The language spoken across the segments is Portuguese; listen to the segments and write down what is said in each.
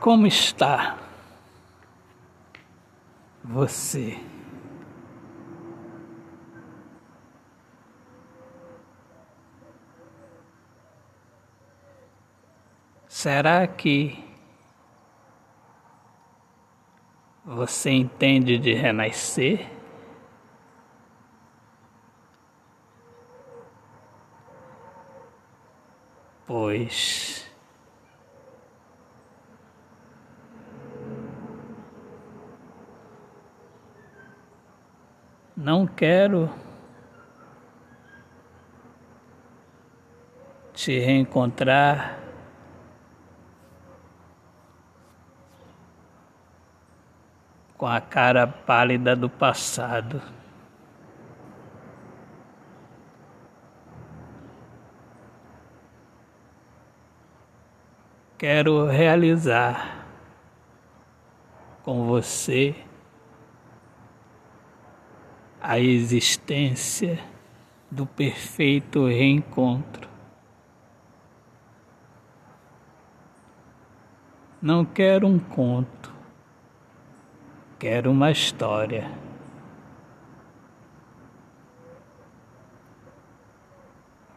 Como está você? Será que você entende de renascer? Pois não quero te reencontrar com a cara pálida do passado. Quero realizar com você a existência do perfeito reencontro. Não quero um conto, quero uma história.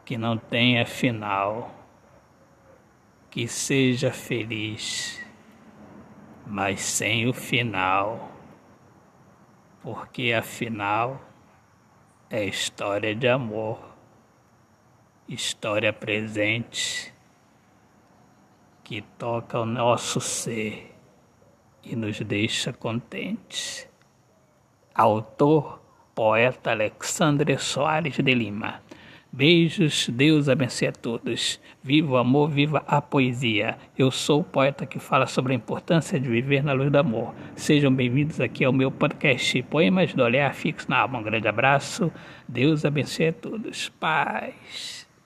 Que não tenha final, que seja feliz, mas sem o final porque afinal é história de amor, história presente que toca o nosso ser e nos deixa contentes. Autor, poeta Alexandre Soares de Lima. Beijos, Deus abençoe a todos. Viva o amor, viva a poesia. Eu sou o poeta que fala sobre a importância de viver na luz do amor. Sejam bem-vindos aqui ao meu podcast Poemas do Olhar Fixo na Alma. Um grande abraço. Deus abençoe a todos. Paz.